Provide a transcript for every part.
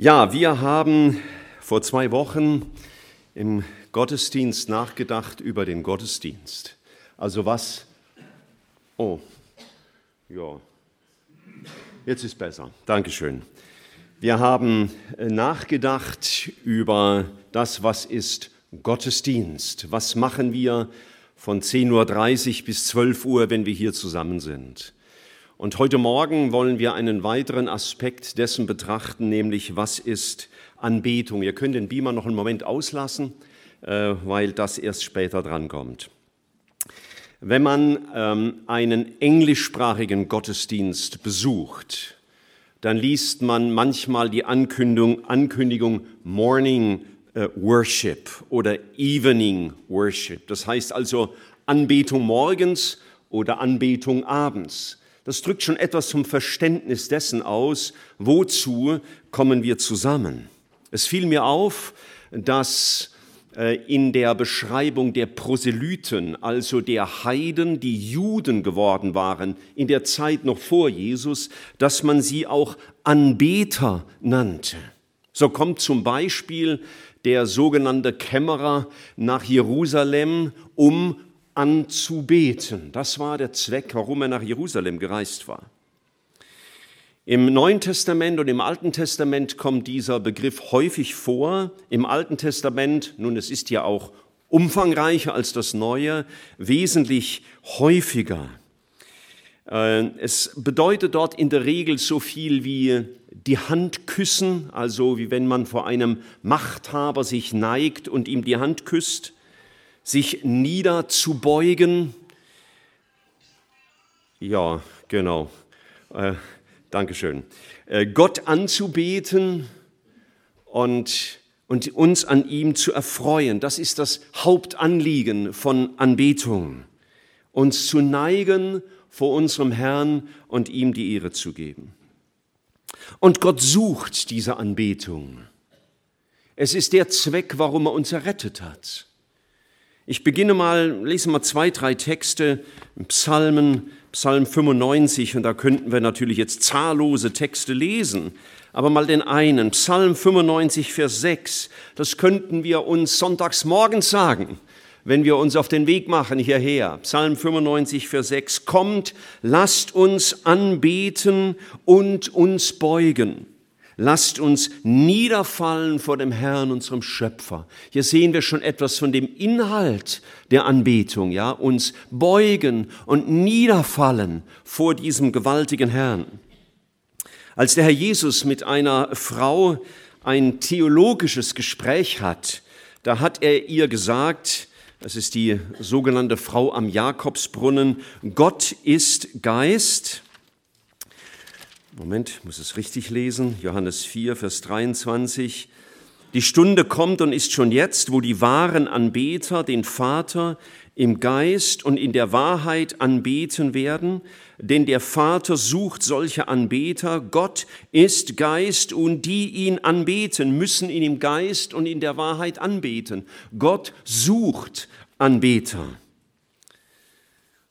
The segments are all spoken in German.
Ja, wir haben vor zwei Wochen im Gottesdienst nachgedacht über den Gottesdienst. Also was? Oh, ja, jetzt ist besser. Dankeschön. Wir haben äh, nachgedacht über das, was ist Gottesdienst. Was machen wir von 10.30 Uhr bis 12 Uhr, wenn wir hier zusammen sind? Und heute Morgen wollen wir einen weiteren Aspekt dessen betrachten, nämlich was ist Anbetung. Ihr könnt den Beamer noch einen Moment auslassen, äh, weil das erst später drankommt. Wenn man ähm, einen englischsprachigen Gottesdienst besucht, dann liest man manchmal die Ankündigung, Ankündigung Morning äh, Worship oder Evening Worship. Das heißt also Anbetung morgens oder Anbetung abends. Das drückt schon etwas zum Verständnis dessen aus, wozu kommen wir zusammen. Es fiel mir auf, dass äh, in der Beschreibung der Proselyten, also der Heiden, die Juden geworden waren, in der Zeit noch vor Jesus, dass man sie auch Anbeter nannte. So kommt zum Beispiel der sogenannte Kämmerer nach Jerusalem, um anzubeten. Das war der Zweck, warum er nach Jerusalem gereist war. Im Neuen Testament und im Alten Testament kommt dieser Begriff häufig vor. Im Alten Testament, nun es ist ja auch umfangreicher als das Neue, wesentlich häufiger. Äh, es bedeutet dort in der Regel so viel wie die Hand küssen, also wie wenn man vor einem Machthaber sich neigt und ihm die Hand küsst sich niederzubeugen. Ja, genau. Äh, Dankeschön. Äh, Gott anzubeten und, und uns an ihm zu erfreuen. Das ist das Hauptanliegen von Anbetung. Uns zu neigen vor unserem Herrn und ihm die Ehre zu geben. Und Gott sucht diese Anbetung. Es ist der Zweck, warum er uns errettet hat. Ich beginne mal, lese mal zwei, drei Texte, Psalmen, Psalm 95, und da könnten wir natürlich jetzt zahllose Texte lesen, aber mal den einen, Psalm 95, Vers 6, das könnten wir uns sonntags morgens sagen, wenn wir uns auf den Weg machen hierher. Psalm 95, Vers 6, kommt, lasst uns anbeten und uns beugen. Lasst uns niederfallen vor dem Herrn, unserem Schöpfer. Hier sehen wir schon etwas von dem Inhalt der Anbetung, ja, uns beugen und niederfallen vor diesem gewaltigen Herrn. Als der Herr Jesus mit einer Frau ein theologisches Gespräch hat, da hat er ihr gesagt, das ist die sogenannte Frau am Jakobsbrunnen, Gott ist Geist Moment, ich muss es richtig lesen. Johannes 4, Vers 23. Die Stunde kommt und ist schon jetzt, wo die wahren Anbeter den Vater im Geist und in der Wahrheit anbeten werden, denn der Vater sucht solche Anbeter. Gott ist Geist und die ihn anbeten, müssen ihn im Geist und in der Wahrheit anbeten. Gott sucht Anbeter.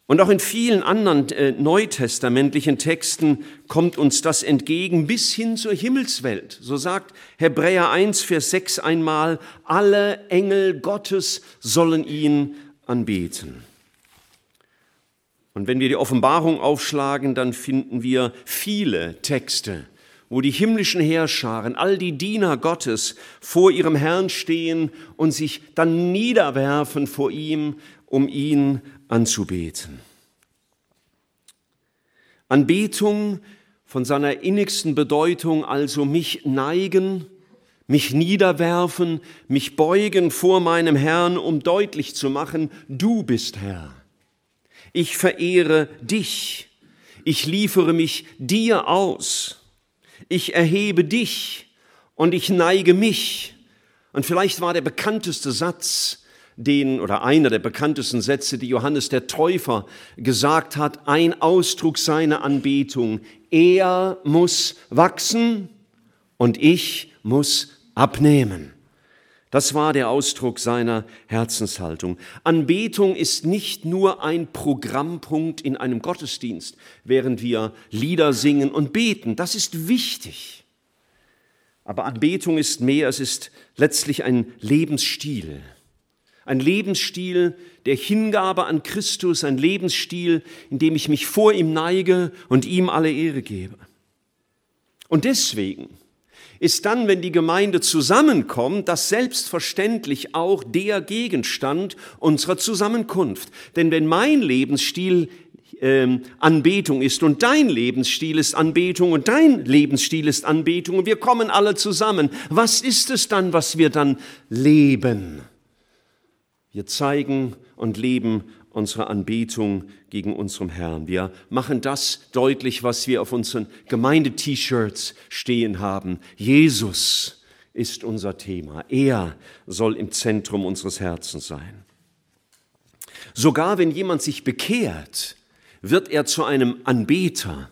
Und auch in vielen anderen äh, neutestamentlichen Texten kommt uns das entgegen bis hin zur Himmelswelt. So sagt Hebräer 1, Vers 6 einmal, alle Engel Gottes sollen ihn anbeten. Und wenn wir die Offenbarung aufschlagen, dann finden wir viele Texte, wo die himmlischen Heerscharen, all die Diener Gottes vor ihrem Herrn stehen und sich dann niederwerfen vor ihm, um ihn anzubeten. Anbetung von seiner innigsten Bedeutung, also mich neigen, mich niederwerfen, mich beugen vor meinem Herrn, um deutlich zu machen, du bist Herr. Ich verehre dich. Ich liefere mich dir aus. Ich erhebe dich und ich neige mich. Und vielleicht war der bekannteste Satz, den oder einer der bekanntesten Sätze, die Johannes der Täufer gesagt hat, ein Ausdruck seiner Anbetung. Er muss wachsen und ich muss abnehmen. Das war der Ausdruck seiner Herzenshaltung. Anbetung ist nicht nur ein Programmpunkt in einem Gottesdienst, während wir Lieder singen und beten. Das ist wichtig. Aber Anbetung ist mehr, es ist letztlich ein Lebensstil. Ein Lebensstil der Hingabe an Christus, ein Lebensstil, in dem ich mich vor ihm neige und ihm alle Ehre gebe. Und deswegen ist dann, wenn die Gemeinde zusammenkommt, das selbstverständlich auch der Gegenstand unserer Zusammenkunft. Denn wenn mein Lebensstil ähm, Anbetung ist und dein Lebensstil ist Anbetung und dein Lebensstil ist Anbetung und wir kommen alle zusammen, was ist es dann, was wir dann leben? Wir zeigen und leben unsere Anbetung gegen unserem Herrn. Wir machen das deutlich, was wir auf unseren Gemeinde-T-Shirts stehen haben. Jesus ist unser Thema. Er soll im Zentrum unseres Herzens sein. Sogar wenn jemand sich bekehrt, wird er zu einem Anbeter.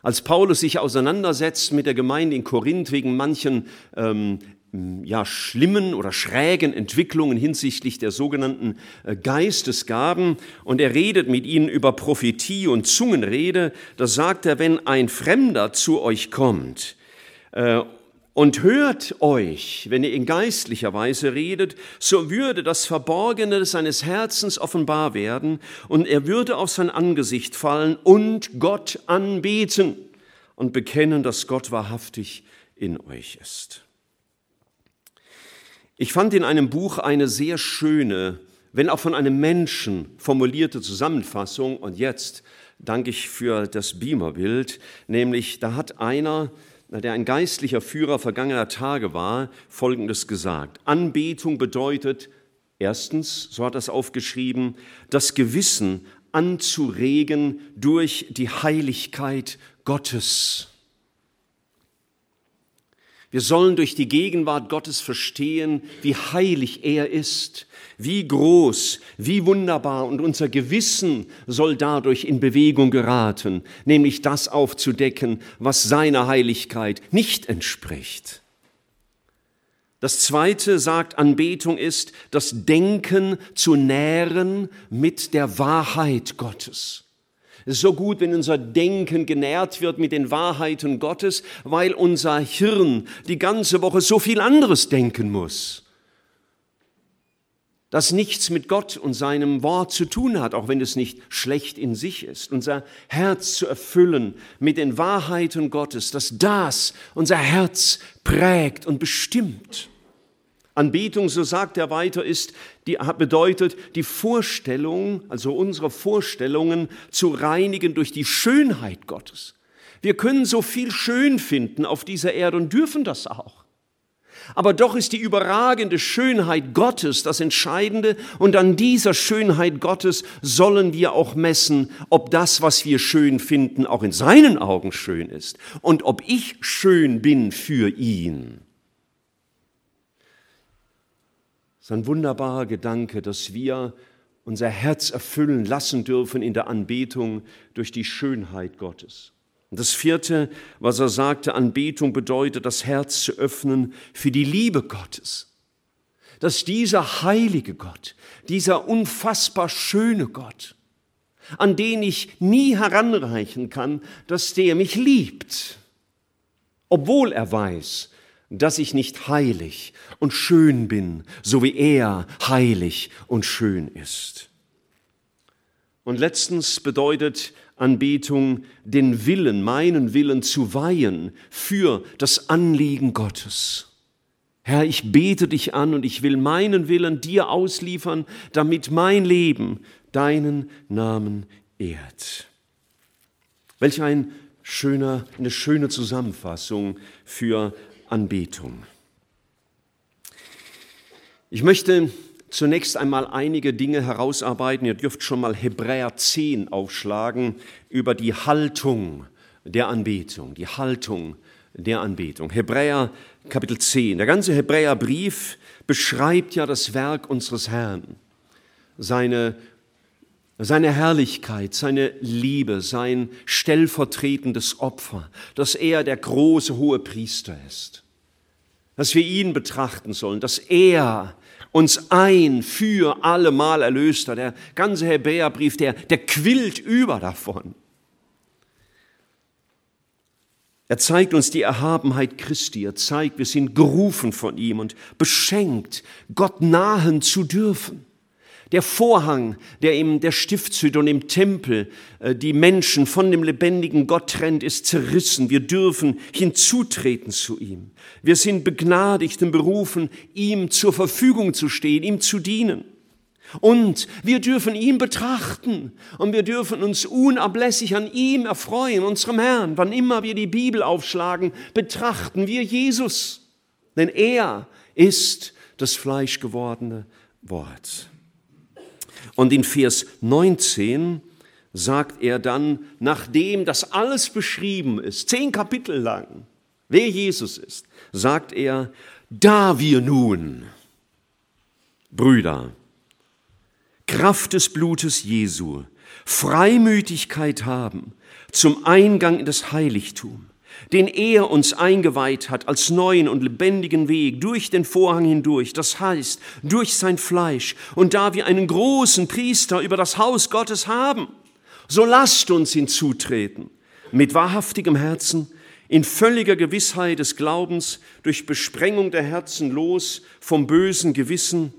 Als Paulus sich auseinandersetzt mit der Gemeinde in Korinth wegen manchen ähm, ja, schlimmen oder schrägen Entwicklungen hinsichtlich der sogenannten äh, Geistesgaben. Und er redet mit ihnen über Prophetie und Zungenrede, da sagt er, wenn ein Fremder zu euch kommt äh, und hört euch, wenn ihr in geistlicher Weise redet, so würde das Verborgene seines Herzens offenbar werden. Und er würde auf sein Angesicht fallen und Gott anbeten und bekennen, dass Gott wahrhaftig in euch ist. Ich fand in einem Buch eine sehr schöne, wenn auch von einem Menschen formulierte Zusammenfassung und jetzt danke ich für das Beamerbild, nämlich da hat einer, der ein geistlicher Führer vergangener Tage war, Folgendes gesagt. Anbetung bedeutet, erstens, so hat er es aufgeschrieben, das Gewissen anzuregen durch die Heiligkeit Gottes. Wir sollen durch die Gegenwart Gottes verstehen, wie heilig er ist, wie groß, wie wunderbar und unser Gewissen soll dadurch in Bewegung geraten, nämlich das aufzudecken, was seiner Heiligkeit nicht entspricht. Das zweite sagt, Anbetung ist, das Denken zu nähren mit der Wahrheit Gottes. So gut, wenn unser Denken genährt wird mit den Wahrheiten Gottes, weil unser Hirn die ganze Woche so viel anderes denken muss, das nichts mit Gott und seinem Wort zu tun hat, auch wenn es nicht schlecht in sich ist. Unser Herz zu erfüllen mit den Wahrheiten Gottes, dass das unser Herz prägt und bestimmt. Anbetung, so sagt er weiter, ist, die bedeutet, die Vorstellung, also unsere Vorstellungen zu reinigen durch die Schönheit Gottes. Wir können so viel schön finden auf dieser Erde und dürfen das auch. Aber doch ist die überragende Schönheit Gottes das Entscheidende und an dieser Schönheit Gottes sollen wir auch messen, ob das, was wir schön finden, auch in seinen Augen schön ist und ob ich schön bin für ihn. Ist ein wunderbarer Gedanke, dass wir unser Herz erfüllen lassen dürfen in der Anbetung durch die Schönheit Gottes. Und das vierte, was er sagte, Anbetung bedeutet, das Herz zu öffnen für die Liebe Gottes. Dass dieser heilige Gott, dieser unfassbar schöne Gott, an den ich nie heranreichen kann, dass der mich liebt, obwohl er weiß, dass ich nicht heilig und schön bin, so wie er heilig und schön ist. Und letztens bedeutet Anbetung, den Willen, meinen Willen zu weihen für das Anliegen Gottes. Herr, ich bete dich an und ich will meinen Willen dir ausliefern, damit mein Leben deinen Namen ehrt. Welch ein schöner, eine schöne Zusammenfassung für Anbetung. Ich möchte zunächst einmal einige Dinge herausarbeiten. Ihr dürft schon mal Hebräer 10 aufschlagen über die Haltung der Anbetung, die Haltung der Anbetung. Hebräer Kapitel 10. Der ganze Hebräerbrief beschreibt ja das Werk unseres Herrn, seine seine Herrlichkeit, seine Liebe, sein stellvertretendes Opfer, dass er der große hohe Priester ist, dass wir ihn betrachten sollen, dass er uns ein für allemal erlöst hat. Der ganze Hebräerbrief, der, der quillt über davon. Er zeigt uns die Erhabenheit Christi. Er zeigt, wir sind gerufen von ihm und beschenkt, Gott nahen zu dürfen. Der Vorhang, der in der Stiftshütte und im Tempel äh, die Menschen von dem lebendigen Gott trennt, ist zerrissen. Wir dürfen hinzutreten zu ihm. Wir sind begnadigt und berufen, ihm zur Verfügung zu stehen, ihm zu dienen. Und wir dürfen ihn betrachten und wir dürfen uns unablässig an ihm erfreuen, unserem Herrn. Wann immer wir die Bibel aufschlagen, betrachten wir Jesus, denn er ist das fleischgewordene Wort. Und in Vers 19 sagt er dann, nachdem das alles beschrieben ist, zehn Kapitel lang, wer Jesus ist, sagt er, da wir nun, Brüder, Kraft des Blutes Jesu, Freimütigkeit haben zum Eingang in das Heiligtum, den er uns eingeweiht hat als neuen und lebendigen Weg durch den Vorhang hindurch, das heißt durch sein Fleisch. Und da wir einen großen Priester über das Haus Gottes haben, so lasst uns hinzutreten mit wahrhaftigem Herzen, in völliger Gewissheit des Glaubens, durch Besprengung der Herzen los vom bösen Gewissen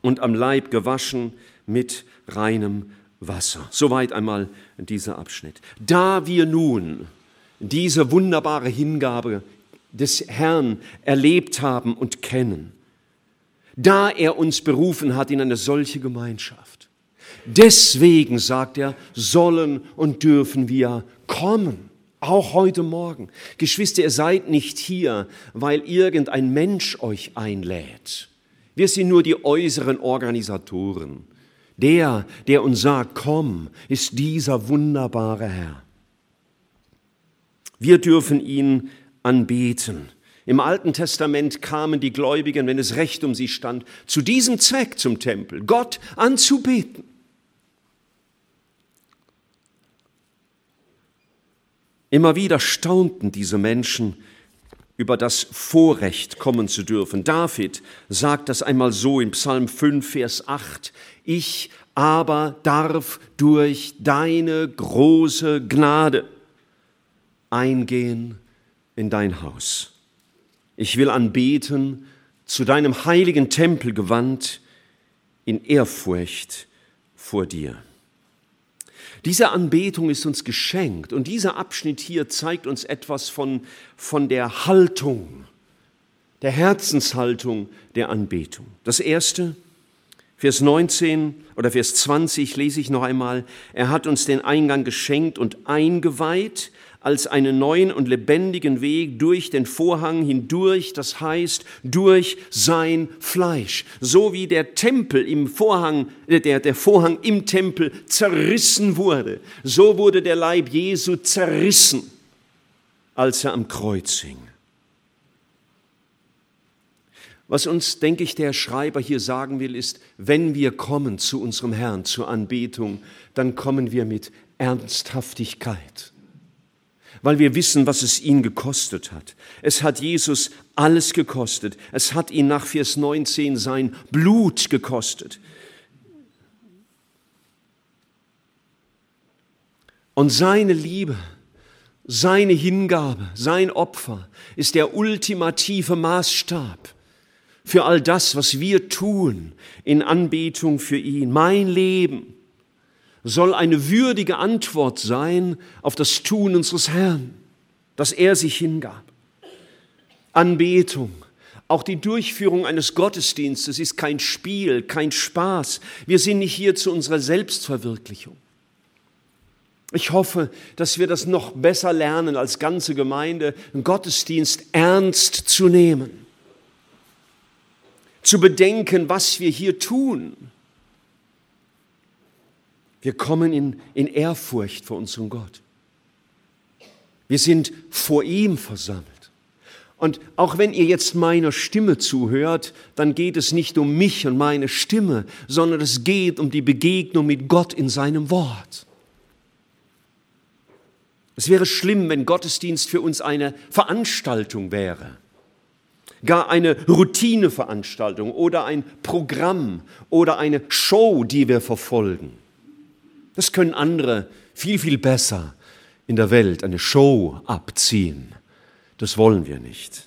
und am Leib gewaschen mit reinem Wasser. Soweit einmal dieser Abschnitt. Da wir nun diese wunderbare Hingabe des Herrn erlebt haben und kennen, da er uns berufen hat in eine solche Gemeinschaft. Deswegen, sagt er, sollen und dürfen wir kommen, auch heute Morgen. Geschwister, ihr seid nicht hier, weil irgendein Mensch euch einlädt. Wir sind nur die äußeren Organisatoren. Der, der uns sagt, komm, ist dieser wunderbare Herr. Wir dürfen ihn anbeten. Im Alten Testament kamen die Gläubigen, wenn es recht um sie stand, zu diesem Zweck zum Tempel, Gott anzubeten. Immer wieder staunten diese Menschen über das Vorrecht kommen zu dürfen. David sagt das einmal so in Psalm 5, Vers 8. Ich aber darf durch deine große Gnade eingehen in dein Haus. Ich will anbeten, zu deinem heiligen Tempel gewandt, in Ehrfurcht vor dir. Diese Anbetung ist uns geschenkt und dieser Abschnitt hier zeigt uns etwas von, von der Haltung, der Herzenshaltung der Anbetung. Das erste, Vers 19 oder Vers 20 lese ich noch einmal. Er hat uns den Eingang geschenkt und eingeweiht als einen neuen und lebendigen Weg durch den Vorhang hindurch, das heißt durch sein Fleisch. So wie der Tempel im Vorhang, äh, der, der Vorhang im Tempel zerrissen wurde, so wurde der Leib Jesu zerrissen, als er am Kreuz hing. Was uns, denke ich, der Schreiber hier sagen will, ist, wenn wir kommen zu unserem Herrn zur Anbetung, dann kommen wir mit Ernsthaftigkeit weil wir wissen, was es ihn gekostet hat. Es hat Jesus alles gekostet. Es hat ihn nach Vers 19 sein Blut gekostet. Und seine Liebe, seine Hingabe, sein Opfer ist der ultimative Maßstab für all das, was wir tun in Anbetung für ihn. Mein Leben soll eine würdige Antwort sein auf das Tun unseres Herrn, dass er sich hingab. Anbetung, auch die Durchführung eines Gottesdienstes ist kein Spiel, kein Spaß. Wir sind nicht hier zu unserer Selbstverwirklichung. Ich hoffe, dass wir das noch besser lernen als ganze Gemeinde, einen Gottesdienst ernst zu nehmen, zu bedenken, was wir hier tun wir kommen in, in Ehrfurcht vor unserem Gott. Wir sind vor ihm versammelt. Und auch wenn ihr jetzt meiner Stimme zuhört, dann geht es nicht um mich und meine Stimme, sondern es geht um die Begegnung mit Gott in seinem Wort. Es wäre schlimm, wenn Gottesdienst für uns eine Veranstaltung wäre, gar eine Routineveranstaltung oder ein Programm oder eine Show, die wir verfolgen. Das können andere viel, viel besser in der Welt eine Show abziehen. Das wollen wir nicht.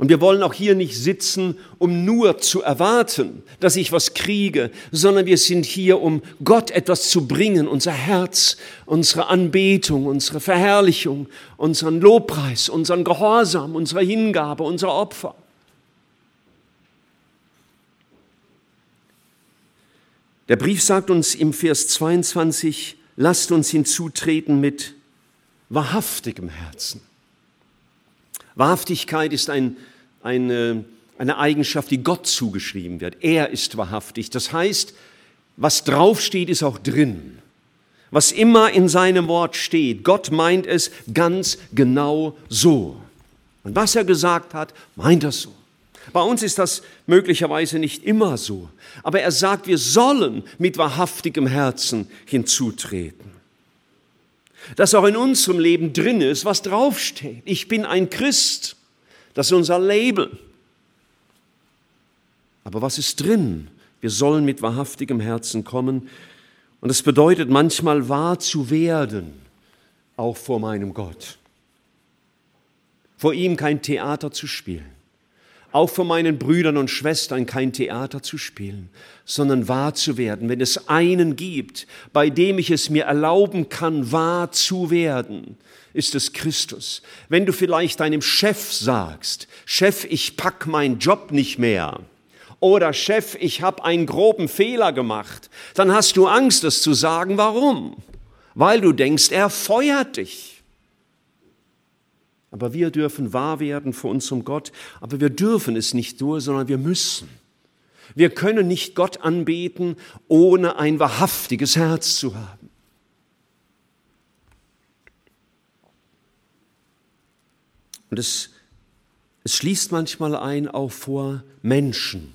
Und wir wollen auch hier nicht sitzen, um nur zu erwarten, dass ich was kriege, sondern wir sind hier, um Gott etwas zu bringen, unser Herz, unsere Anbetung, unsere Verherrlichung, unseren Lobpreis, unseren Gehorsam, unsere Hingabe, unser Opfer. Der Brief sagt uns im Vers 22, lasst uns hinzutreten mit wahrhaftigem Herzen. Wahrhaftigkeit ist ein eine, eine Eigenschaft, die Gott zugeschrieben wird. Er ist wahrhaftig. Das heißt, was draufsteht, ist auch drin. Was immer in seinem Wort steht, Gott meint es ganz genau so. Und was er gesagt hat, meint er so. Bei uns ist das möglicherweise nicht immer so, aber er sagt, wir sollen mit wahrhaftigem Herzen hinzutreten. Dass auch in unserem Leben drin ist, was draufsteht. Ich bin ein Christ. Das ist unser Label. Aber was ist drin? Wir sollen mit wahrhaftigem Herzen kommen. Und das bedeutet manchmal wahr zu werden, auch vor meinem Gott. Vor ihm kein Theater zu spielen. Auch vor meinen Brüdern und Schwestern kein Theater zu spielen, sondern wahr zu werden. Wenn es einen gibt, bei dem ich es mir erlauben kann, wahr zu werden, ist es Christus. Wenn du vielleicht deinem Chef sagst, Chef, ich pack meinen Job nicht mehr, oder Chef, ich habe einen groben Fehler gemacht, dann hast du Angst, es zu sagen. Warum? Weil du denkst, er feuert dich. Aber wir dürfen wahr werden vor unserem Gott, aber wir dürfen es nicht nur, sondern wir müssen. Wir können nicht Gott anbeten, ohne ein wahrhaftiges Herz zu haben. Und es, es schließt manchmal ein, auch vor Menschen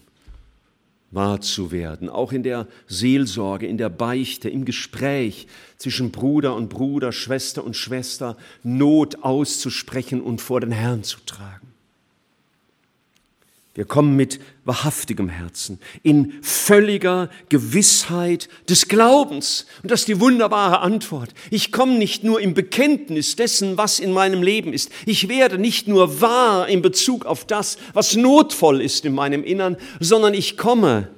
wahr zu werden, auch in der Seelsorge, in der Beichte, im Gespräch zwischen Bruder und Bruder, Schwester und Schwester, Not auszusprechen und vor den Herrn zu tragen. Wir kommen mit wahrhaftigem Herzen, in völliger Gewissheit des Glaubens. Und das ist die wunderbare Antwort. Ich komme nicht nur im Bekenntnis dessen, was in meinem Leben ist. Ich werde nicht nur wahr in Bezug auf das, was notvoll ist in meinem Innern, sondern ich komme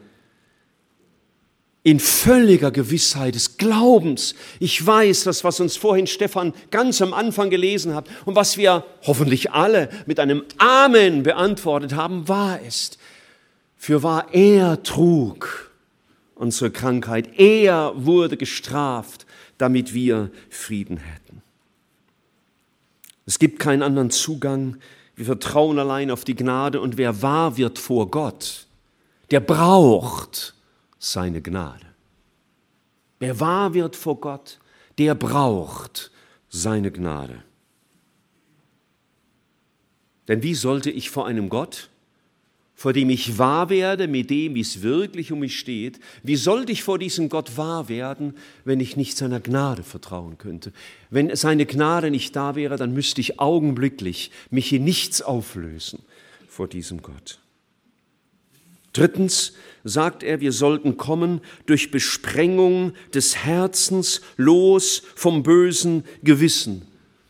in völliger Gewissheit des Glaubens. Ich weiß, das, was uns vorhin Stefan ganz am Anfang gelesen hat und was wir hoffentlich alle mit einem Amen beantwortet haben, wahr ist. Für wahr, er trug unsere Krankheit, er wurde gestraft, damit wir Frieden hätten. Es gibt keinen anderen Zugang. Wir vertrauen allein auf die Gnade und wer wahr wird vor Gott, der braucht seine Gnade. Wer wahr wird vor Gott, der braucht seine Gnade. Denn wie sollte ich vor einem Gott, vor dem ich wahr werde, mit dem, wie es wirklich um mich steht, wie sollte ich vor diesem Gott wahr werden, wenn ich nicht seiner Gnade vertrauen könnte? Wenn seine Gnade nicht da wäre, dann müsste ich augenblicklich mich in nichts auflösen vor diesem Gott. Drittens sagt er, wir sollten kommen durch Besprengung des Herzens los vom bösen Gewissen.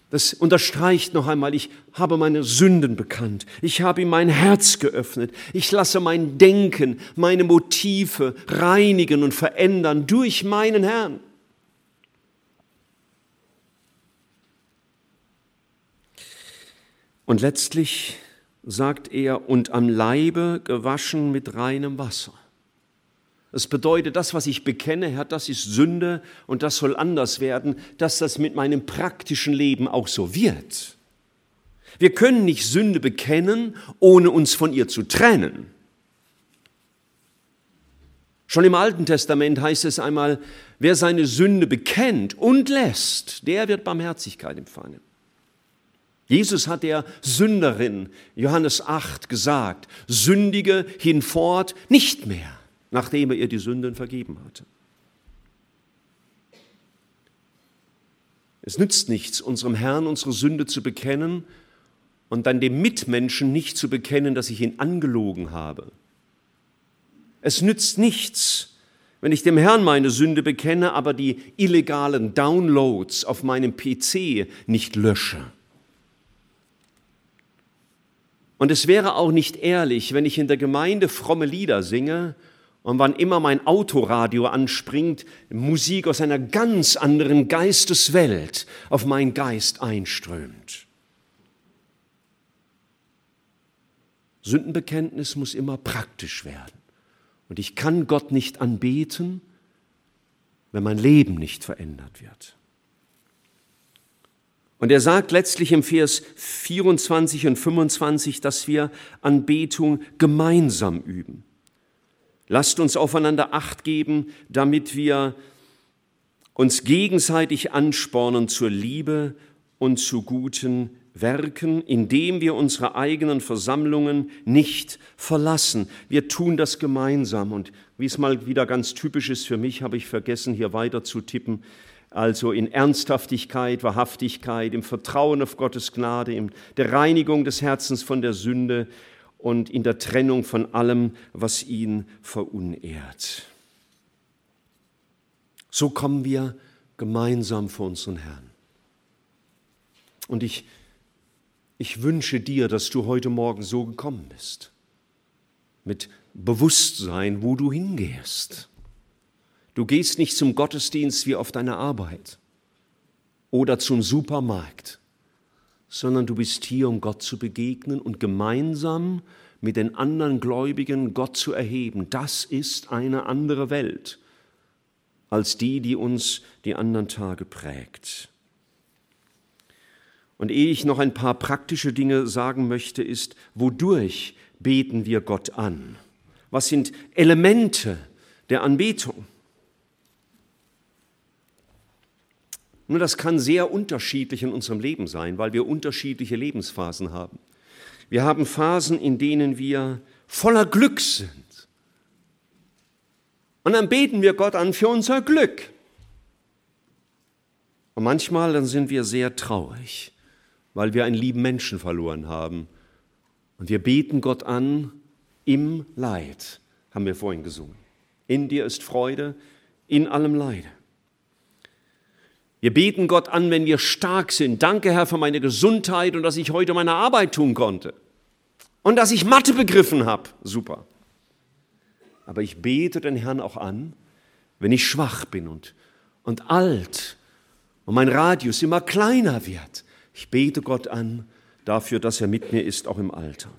Das unterstreicht noch einmal, ich habe meine Sünden bekannt. Ich habe ihm mein Herz geöffnet. Ich lasse mein Denken, meine Motive reinigen und verändern durch meinen Herrn. Und letztlich sagt er, und am Leibe gewaschen mit reinem Wasser. Es bedeutet, das, was ich bekenne, Herr, das ist Sünde und das soll anders werden, dass das mit meinem praktischen Leben auch so wird. Wir können nicht Sünde bekennen, ohne uns von ihr zu trennen. Schon im Alten Testament heißt es einmal, wer seine Sünde bekennt und lässt, der wird Barmherzigkeit empfangen. Jesus hat der Sünderin, Johannes 8, gesagt, sündige hinfort nicht mehr, nachdem er ihr die Sünden vergeben hatte. Es nützt nichts, unserem Herrn unsere Sünde zu bekennen und dann dem Mitmenschen nicht zu bekennen, dass ich ihn angelogen habe. Es nützt nichts, wenn ich dem Herrn meine Sünde bekenne, aber die illegalen Downloads auf meinem PC nicht lösche. Und es wäre auch nicht ehrlich, wenn ich in der Gemeinde fromme Lieder singe und wann immer mein Autoradio anspringt, Musik aus einer ganz anderen Geisteswelt auf meinen Geist einströmt. Sündenbekenntnis muss immer praktisch werden. Und ich kann Gott nicht anbeten, wenn mein Leben nicht verändert wird. Und er sagt letztlich im Vers 24 und 25, dass wir Anbetung gemeinsam üben. Lasst uns aufeinander acht geben, damit wir uns gegenseitig anspornen zur Liebe und zu guten Werken, indem wir unsere eigenen Versammlungen nicht verlassen. Wir tun das gemeinsam. Und wie es mal wieder ganz typisch ist für mich, habe ich vergessen, hier weiter zu tippen also in Ernsthaftigkeit, Wahrhaftigkeit, im Vertrauen auf Gottes Gnade, in der Reinigung des Herzens von der Sünde und in der Trennung von allem, was ihn verunehrt. So kommen wir gemeinsam vor unseren Herrn. Und ich, ich wünsche dir, dass du heute Morgen so gekommen bist, mit Bewusstsein, wo du hingehst Du gehst nicht zum Gottesdienst wie auf deine Arbeit oder zum Supermarkt, sondern du bist hier, um Gott zu begegnen und gemeinsam mit den anderen Gläubigen Gott zu erheben. Das ist eine andere Welt als die, die uns die anderen Tage prägt. Und ehe ich noch ein paar praktische Dinge sagen möchte, ist, wodurch beten wir Gott an? Was sind Elemente der Anbetung? Nur das kann sehr unterschiedlich in unserem Leben sein, weil wir unterschiedliche Lebensphasen haben. Wir haben Phasen, in denen wir voller Glück sind. Und dann beten wir Gott an für unser Glück. Und manchmal dann sind wir sehr traurig, weil wir einen lieben Menschen verloren haben. Und wir beten Gott an im Leid, haben wir vorhin gesungen. In dir ist Freude, in allem Leide. Wir beten Gott an, wenn wir stark sind. Danke, Herr, für meine Gesundheit und dass ich heute meine Arbeit tun konnte. Und dass ich Mathe begriffen habe. Super. Aber ich bete den Herrn auch an, wenn ich schwach bin und, und alt und mein Radius immer kleiner wird. Ich bete Gott an dafür, dass er mit mir ist, auch im Alter.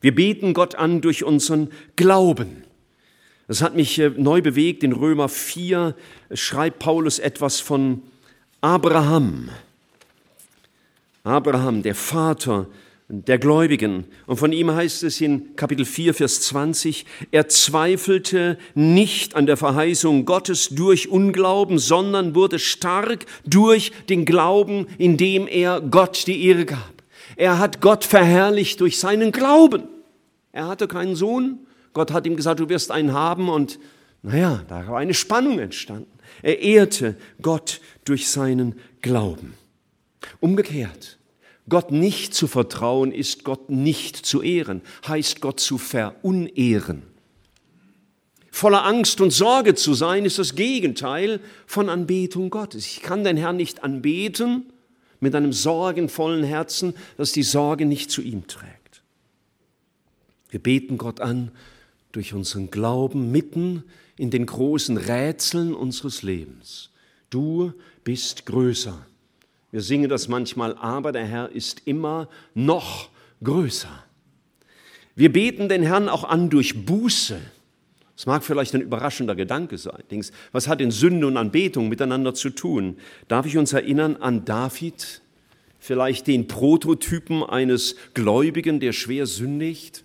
Wir beten Gott an durch unseren Glauben. Das hat mich äh, neu bewegt. In Römer 4 schreibt Paulus etwas von Abraham. Abraham, der Vater der Gläubigen. Und von ihm heißt es in Kapitel 4, Vers 20, er zweifelte nicht an der Verheißung Gottes durch Unglauben, sondern wurde stark durch den Glauben, indem er Gott die Ehre gab. Er hat Gott verherrlicht durch seinen Glauben. Er hatte keinen Sohn, Gott hat ihm gesagt, du wirst einen haben und naja, da war eine Spannung entstanden. Er ehrte Gott durch seinen Glauben. Umgekehrt, Gott nicht zu vertrauen ist Gott nicht zu ehren, heißt Gott zu verunehren. Voller Angst und Sorge zu sein, ist das Gegenteil von Anbetung Gottes. Ich kann den Herrn nicht anbeten mit einem sorgenvollen Herzen, das die Sorge nicht zu ihm trägt. Wir beten Gott an durch unseren Glauben mitten in den großen Rätseln unseres Lebens. Du bist größer. Wir singen das manchmal, aber der Herr ist immer noch größer. Wir beten den Herrn auch an durch Buße. Das mag vielleicht ein überraschender Gedanke sein. Was hat denn Sünde und Anbetung miteinander zu tun? Darf ich uns erinnern an David, vielleicht den Prototypen eines Gläubigen, der schwer sündigt?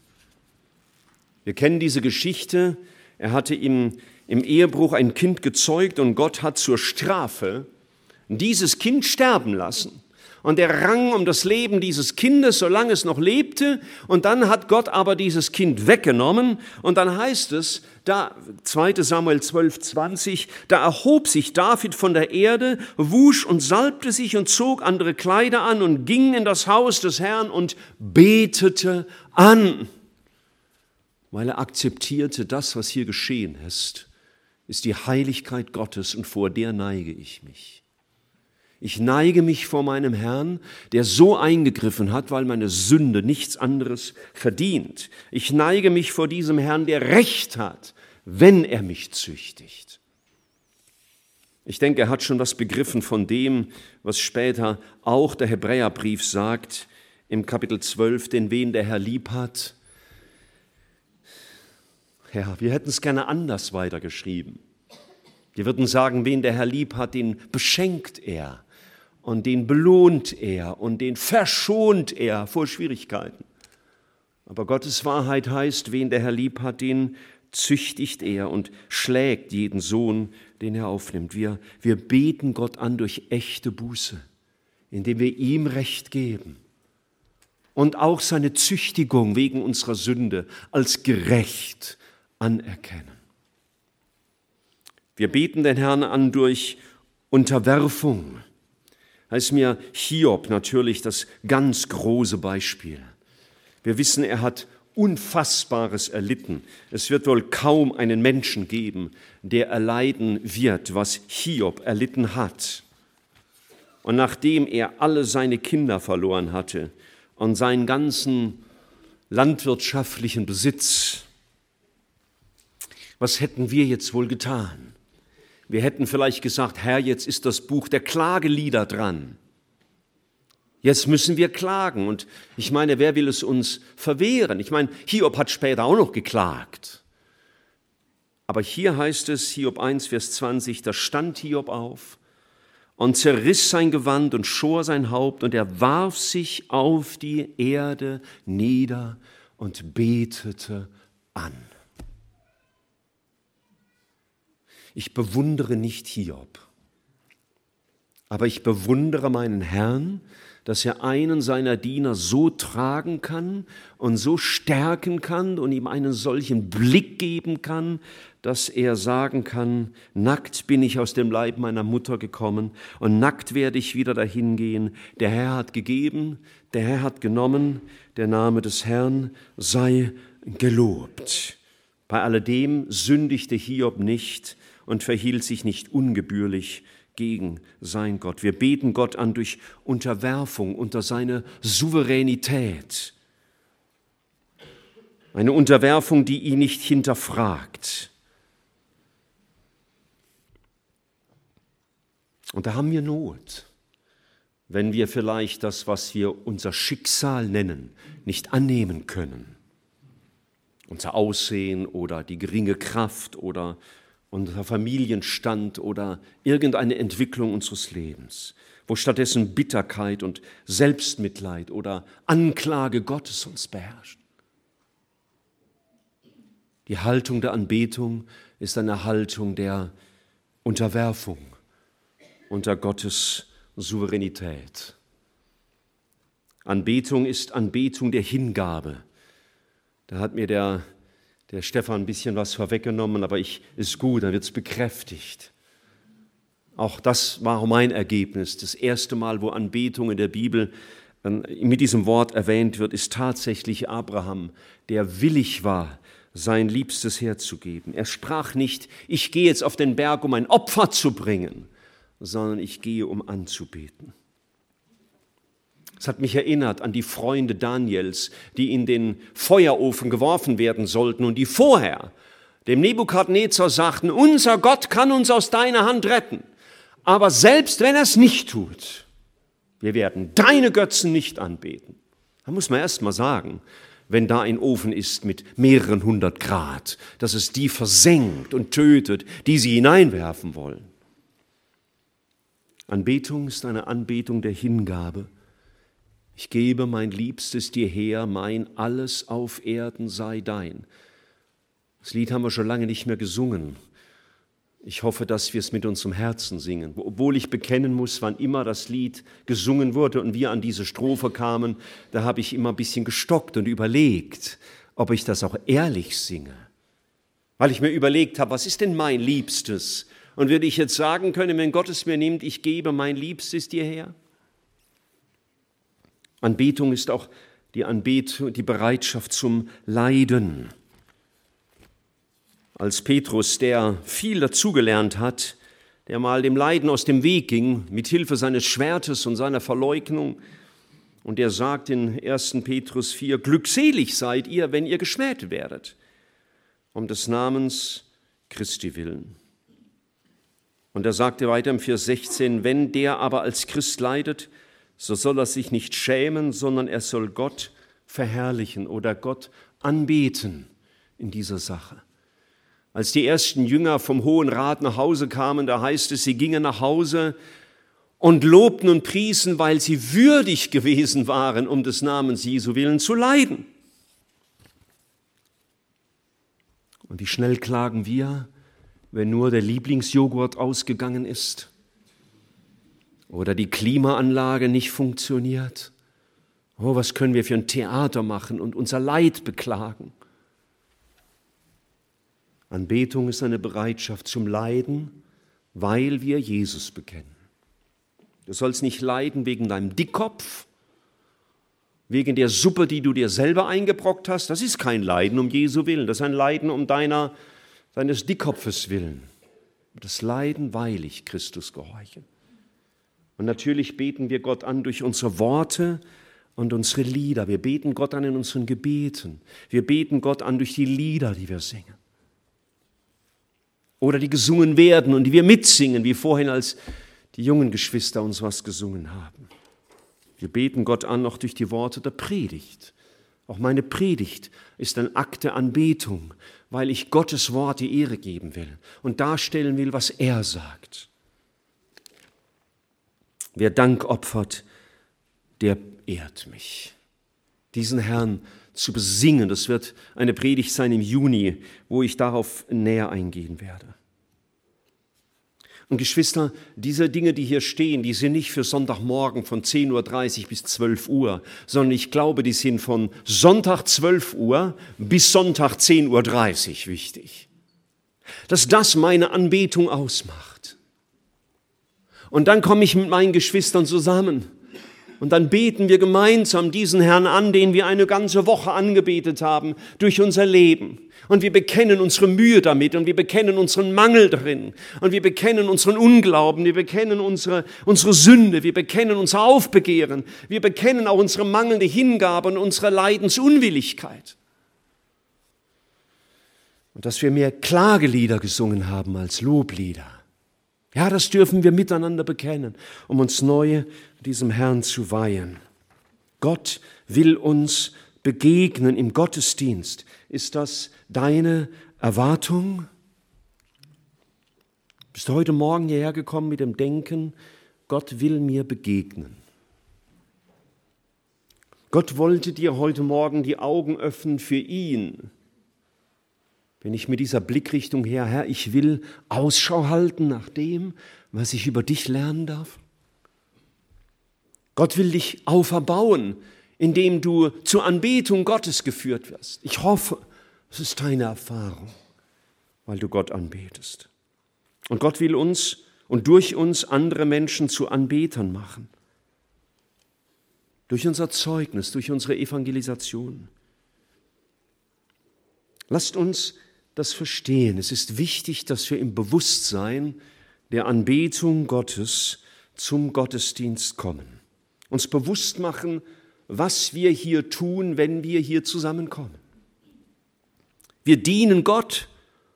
Wir kennen diese Geschichte. Er hatte im, im Ehebruch ein Kind gezeugt und Gott hat zur Strafe dieses Kind sterben lassen. Und er rang um das Leben dieses Kindes, solange es noch lebte. Und dann hat Gott aber dieses Kind weggenommen. Und dann heißt es, da 2 Samuel 12, 20, da erhob sich David von der Erde, wusch und salbte sich und zog andere Kleider an und ging in das Haus des Herrn und betete an weil er akzeptierte, das, was hier geschehen ist, ist die Heiligkeit Gottes und vor der neige ich mich. Ich neige mich vor meinem Herrn, der so eingegriffen hat, weil meine Sünde nichts anderes verdient. Ich neige mich vor diesem Herrn, der Recht hat, wenn er mich züchtigt. Ich denke, er hat schon was begriffen von dem, was später auch der Hebräerbrief sagt im Kapitel 12, den wen der Herr lieb hat. Ja, wir hätten es gerne anders weitergeschrieben. Wir würden sagen, wen der Herr lieb hat, den beschenkt er und den belohnt er und den verschont er vor Schwierigkeiten. Aber Gottes Wahrheit heißt, wen der Herr lieb hat, den züchtigt er und schlägt jeden Sohn, den er aufnimmt. Wir, wir beten Gott an durch echte Buße, indem wir ihm Recht geben und auch seine Züchtigung wegen unserer Sünde als gerecht anerkennen. Wir beten den Herrn an durch Unterwerfung. Da ist mir Hiob natürlich das ganz große Beispiel. Wir wissen, er hat Unfassbares erlitten. Es wird wohl kaum einen Menschen geben, der erleiden wird, was Hiob erlitten hat. Und nachdem er alle seine Kinder verloren hatte und seinen ganzen landwirtschaftlichen Besitz, was hätten wir jetzt wohl getan? Wir hätten vielleicht gesagt, Herr, jetzt ist das Buch der Klagelieder dran. Jetzt müssen wir klagen. Und ich meine, wer will es uns verwehren? Ich meine, Hiob hat später auch noch geklagt. Aber hier heißt es, Hiob 1, Vers 20, da stand Hiob auf und zerriss sein Gewand und schor sein Haupt und er warf sich auf die Erde nieder und betete an. Ich bewundere nicht Hiob, aber ich bewundere meinen Herrn, dass er einen seiner Diener so tragen kann und so stärken kann und ihm einen solchen Blick geben kann, dass er sagen kann, nackt bin ich aus dem Leib meiner Mutter gekommen und nackt werde ich wieder dahin gehen. Der Herr hat gegeben, der Herr hat genommen, der Name des Herrn sei gelobt. Bei alledem sündigte Hiob nicht und verhielt sich nicht ungebührlich gegen sein Gott. Wir beten Gott an durch Unterwerfung unter seine Souveränität. Eine Unterwerfung, die ihn nicht hinterfragt. Und da haben wir Not, wenn wir vielleicht das, was wir unser Schicksal nennen, nicht annehmen können. Unser Aussehen oder die geringe Kraft oder unser Familienstand oder irgendeine Entwicklung unseres Lebens, wo stattdessen Bitterkeit und Selbstmitleid oder Anklage Gottes uns beherrscht. Die Haltung der Anbetung ist eine Haltung der Unterwerfung unter Gottes Souveränität. Anbetung ist Anbetung der Hingabe. Da hat mir der der Stefan ein bisschen was vorweggenommen, aber ich ist gut, dann wird es bekräftigt. Auch das war mein Ergebnis. Das erste Mal, wo Anbetung in der Bibel ähm, mit diesem Wort erwähnt wird, ist tatsächlich Abraham, der willig war, sein Liebstes herzugeben. Er sprach nicht, ich gehe jetzt auf den Berg, um ein Opfer zu bringen, sondern ich gehe, um anzubeten. Es hat mich erinnert an die Freunde Daniels, die in den Feuerofen geworfen werden sollten und die vorher dem Nebukadnezar sagten, unser Gott kann uns aus deiner Hand retten. Aber selbst wenn er es nicht tut, wir werden deine Götzen nicht anbeten. Da muss man erst mal sagen, wenn da ein Ofen ist mit mehreren hundert Grad, dass es die versenkt und tötet, die sie hineinwerfen wollen. Anbetung ist eine Anbetung der Hingabe ich gebe mein Liebstes dir her, mein alles auf Erden sei dein. Das Lied haben wir schon lange nicht mehr gesungen. Ich hoffe, dass wir es mit unserem Herzen singen. Obwohl ich bekennen muss, wann immer das Lied gesungen wurde und wir an diese Strophe kamen, da habe ich immer ein bisschen gestockt und überlegt, ob ich das auch ehrlich singe. Weil ich mir überlegt habe, was ist denn mein Liebstes? Und würde ich jetzt sagen können, wenn Gott es mir nimmt, ich gebe mein Liebstes dir her? Anbetung ist auch die Anbetung, die Bereitschaft zum Leiden. als Petrus, der viel dazugelernt hat, der mal dem Leiden aus dem Weg ging, mit Hilfe seines Schwertes und seiner Verleugnung. Und er sagt in 1. Petrus 4, glückselig seid ihr, wenn ihr geschmäht werdet, um des Namens Christi willen. Und er sagte weiter im Vers 16, wenn der aber als Christ leidet, so soll er sich nicht schämen, sondern er soll Gott verherrlichen oder Gott anbeten in dieser Sache. Als die ersten Jünger vom Hohen Rat nach Hause kamen, da heißt es, sie gingen nach Hause und lobten und priesen, weil sie würdig gewesen waren, um des Namens Jesu willen zu leiden. Und wie schnell klagen wir, wenn nur der Lieblingsjoghurt ausgegangen ist oder die Klimaanlage nicht funktioniert. Oh, was können wir für ein Theater machen und unser Leid beklagen? Anbetung ist eine Bereitschaft zum Leiden, weil wir Jesus bekennen. Du sollst nicht leiden wegen deinem Dickkopf, wegen der Suppe, die du dir selber eingebrockt hast. Das ist kein Leiden um Jesu willen, das ist ein Leiden um deiner, deines Dickkopfes willen. Das Leiden, weil ich Christus gehorche. Und natürlich beten wir Gott an durch unsere Worte und unsere Lieder. Wir beten Gott an in unseren Gebeten. Wir beten Gott an durch die Lieder, die wir singen oder die gesungen werden und die wir mitsingen, wie vorhin, als die jungen Geschwister uns was gesungen haben. Wir beten Gott an noch durch die Worte der Predigt. Auch meine Predigt ist ein Akt der Anbetung, weil ich Gottes Wort die Ehre geben will und darstellen will, was er sagt. Wer Dank opfert, der ehrt mich. Diesen Herrn zu besingen. Das wird eine Predigt sein im Juni, wo ich darauf näher eingehen werde. Und Geschwister, diese Dinge, die hier stehen, die sind nicht für Sonntagmorgen von 10.30 Uhr bis 12 Uhr, sondern ich glaube, die sind von Sonntag 12 Uhr bis Sonntag 10.30 Uhr wichtig. Dass das meine Anbetung ausmacht. Und dann komme ich mit meinen Geschwistern zusammen und dann beten wir gemeinsam diesen Herrn an, den wir eine ganze Woche angebetet haben, durch unser Leben. Und wir bekennen unsere Mühe damit und wir bekennen unseren Mangel drin und wir bekennen unseren Unglauben, wir bekennen unsere, unsere Sünde, wir bekennen unser Aufbegehren, wir bekennen auch unsere mangelnde Hingabe und unsere Leidensunwilligkeit. Und dass wir mehr Klagelieder gesungen haben als Loblieder. Ja, das dürfen wir miteinander bekennen, um uns neu diesem Herrn zu weihen. Gott will uns begegnen im Gottesdienst. Ist das deine Erwartung? Bist du heute Morgen hierher gekommen mit dem Denken, Gott will mir begegnen? Gott wollte dir heute Morgen die Augen öffnen für ihn, wenn ich mit dieser Blickrichtung her, Herr, ich will Ausschau halten nach dem, was ich über dich lernen darf. Gott will dich auferbauen, indem du zur Anbetung Gottes geführt wirst. Ich hoffe, es ist deine Erfahrung, weil du Gott anbetest. Und Gott will uns und durch uns andere Menschen zu Anbetern machen. Durch unser Zeugnis, durch unsere Evangelisation. Lasst uns das verstehen. Es ist wichtig, dass wir im Bewusstsein der Anbetung Gottes zum Gottesdienst kommen. Uns bewusst machen, was wir hier tun, wenn wir hier zusammenkommen. Wir dienen Gott,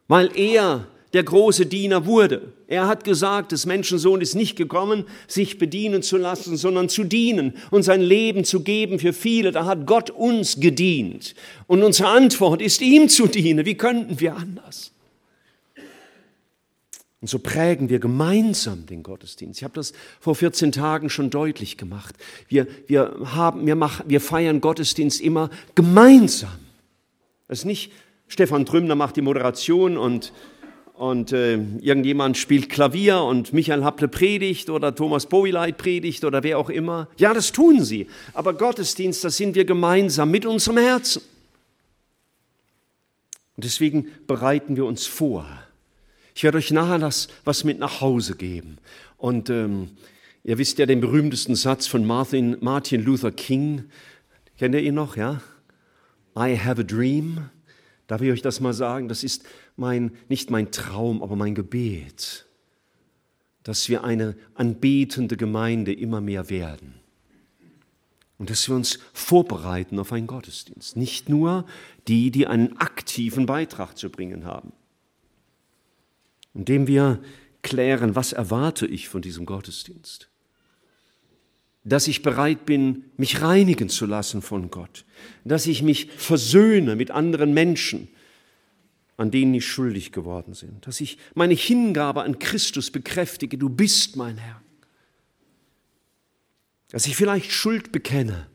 weil er der große Diener wurde. Er hat gesagt, des Menschensohn ist nicht gekommen, sich bedienen zu lassen, sondern zu dienen und sein Leben zu geben für viele. Da hat Gott uns gedient. Und unsere Antwort ist, ihm zu dienen. Wie könnten wir anders? Und so prägen wir gemeinsam den Gottesdienst. Ich habe das vor 14 Tagen schon deutlich gemacht. Wir, wir, haben, wir, machen, wir feiern Gottesdienst immer gemeinsam. Das ist nicht Stefan Trümner macht die Moderation und und äh, irgendjemand spielt Klavier und Michael Happle predigt oder Thomas Bowileit predigt oder wer auch immer. Ja, das tun sie. Aber Gottesdienst, das sind wir gemeinsam mit unserem Herzen. Und deswegen bereiten wir uns vor. Ich werde euch nachher das was mit nach Hause geben. Und ähm, ihr wisst ja den berühmtesten Satz von Martin, Martin Luther King. Kennt ihr ihn noch, ja? I have a dream Darf ich euch das mal sagen? Das ist mein, nicht mein Traum, aber mein Gebet, dass wir eine anbetende Gemeinde immer mehr werden. Und dass wir uns vorbereiten auf einen Gottesdienst. Nicht nur die, die einen aktiven Beitrag zu bringen haben. Indem wir klären, was erwarte ich von diesem Gottesdienst dass ich bereit bin, mich reinigen zu lassen von Gott, dass ich mich versöhne mit anderen Menschen, an denen ich schuldig geworden bin, dass ich meine Hingabe an Christus bekräftige, du bist mein Herr, dass ich vielleicht Schuld bekenne,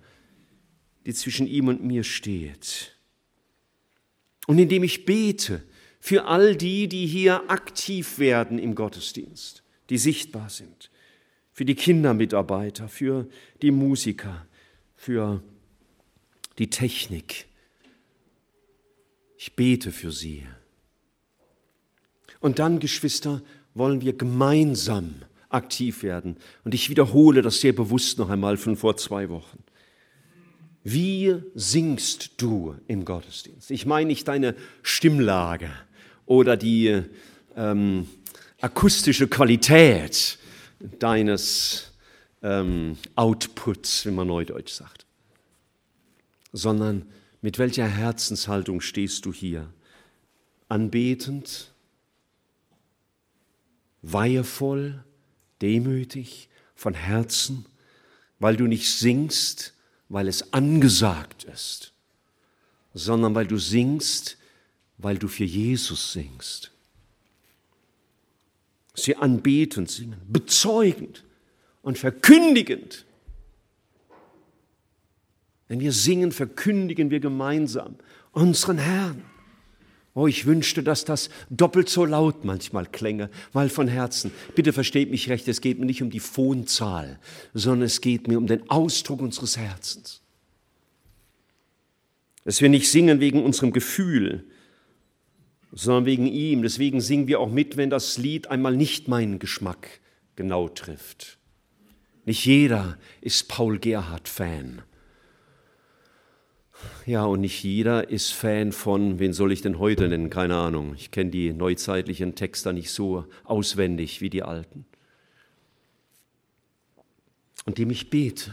die zwischen ihm und mir steht. Und indem ich bete für all die, die hier aktiv werden im Gottesdienst, die sichtbar sind, für die Kindermitarbeiter, für die Musiker, für die Technik. Ich bete für sie. Und dann, Geschwister, wollen wir gemeinsam aktiv werden. Und ich wiederhole das sehr bewusst noch einmal von vor zwei Wochen. Wie singst du im Gottesdienst? Ich meine nicht deine Stimmlage oder die ähm, akustische Qualität deines ähm, Outputs, wie man neudeutsch sagt, sondern mit welcher Herzenshaltung stehst du hier? Anbetend, weihevoll, demütig, von Herzen, weil du nicht singst, weil es angesagt ist, sondern weil du singst, weil du für Jesus singst sie anbetend singen, bezeugend und verkündigend. Wenn wir singen, verkündigen wir gemeinsam unseren Herrn. Oh, ich wünschte, dass das doppelt so laut manchmal klänge, weil von Herzen, bitte versteht mich recht, es geht mir nicht um die Phonzahl, sondern es geht mir um den Ausdruck unseres Herzens. Dass wir nicht singen wegen unserem Gefühl, sondern wegen ihm. Deswegen singen wir auch mit, wenn das Lied einmal nicht meinen Geschmack genau trifft. Nicht jeder ist Paul Gerhardt-Fan. Ja, und nicht jeder ist Fan von, wen soll ich denn heute nennen? Keine Ahnung. Ich kenne die neuzeitlichen Texter nicht so auswendig wie die alten. Und dem ich bete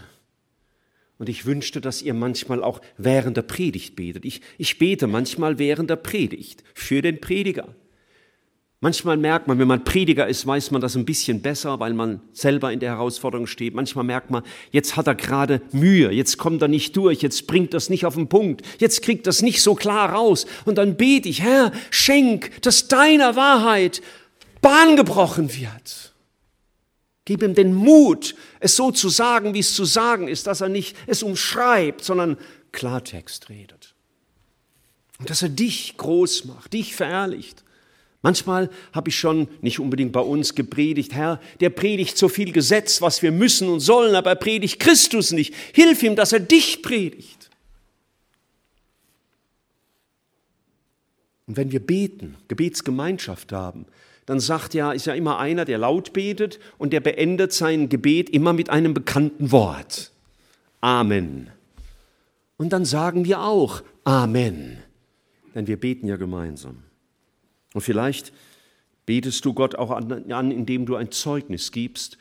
und ich wünschte, dass ihr manchmal auch während der Predigt betet. Ich, ich bete manchmal während der Predigt für den Prediger. Manchmal merkt man, wenn man Prediger ist, weiß man das ein bisschen besser, weil man selber in der Herausforderung steht. Manchmal merkt man, jetzt hat er gerade Mühe, jetzt kommt er nicht durch, jetzt bringt das nicht auf den Punkt, jetzt kriegt das nicht so klar raus. Und dann bete ich, Herr, schenk, dass deiner Wahrheit Bahn gebrochen wird. Gib ihm den Mut, es so zu sagen, wie es zu sagen ist, dass er nicht es umschreibt, sondern Klartext redet. Und dass er dich groß macht, dich verherrlicht. Manchmal habe ich schon, nicht unbedingt bei uns, gepredigt, Herr, der predigt so viel Gesetz, was wir müssen und sollen, aber er predigt Christus nicht. Hilf ihm, dass er dich predigt. Und wenn wir beten, Gebetsgemeinschaft haben, dann sagt ja, ist ja immer einer, der laut betet und der beendet sein Gebet immer mit einem bekannten Wort. Amen. Und dann sagen wir auch Amen, denn wir beten ja gemeinsam. Und vielleicht betest du Gott auch an, indem du ein Zeugnis gibst,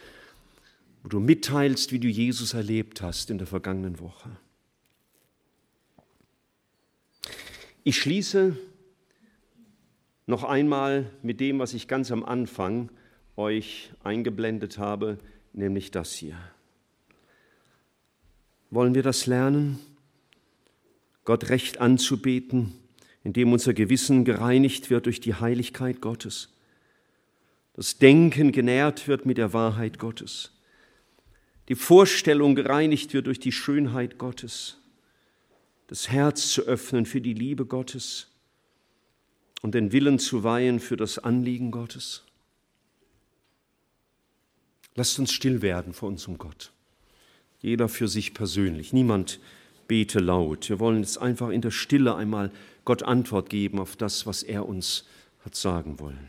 wo du mitteilst, wie du Jesus erlebt hast in der vergangenen Woche. Ich schließe noch einmal mit dem, was ich ganz am Anfang euch eingeblendet habe, nämlich das hier. Wollen wir das lernen? Gott recht anzubeten, indem unser Gewissen gereinigt wird durch die Heiligkeit Gottes, das Denken genährt wird mit der Wahrheit Gottes, die Vorstellung gereinigt wird durch die Schönheit Gottes, das Herz zu öffnen für die Liebe Gottes, und den Willen zu weihen für das Anliegen Gottes? Lasst uns still werden vor unserem Gott. Jeder für sich persönlich. Niemand bete laut. Wir wollen jetzt einfach in der Stille einmal Gott Antwort geben auf das, was er uns hat sagen wollen.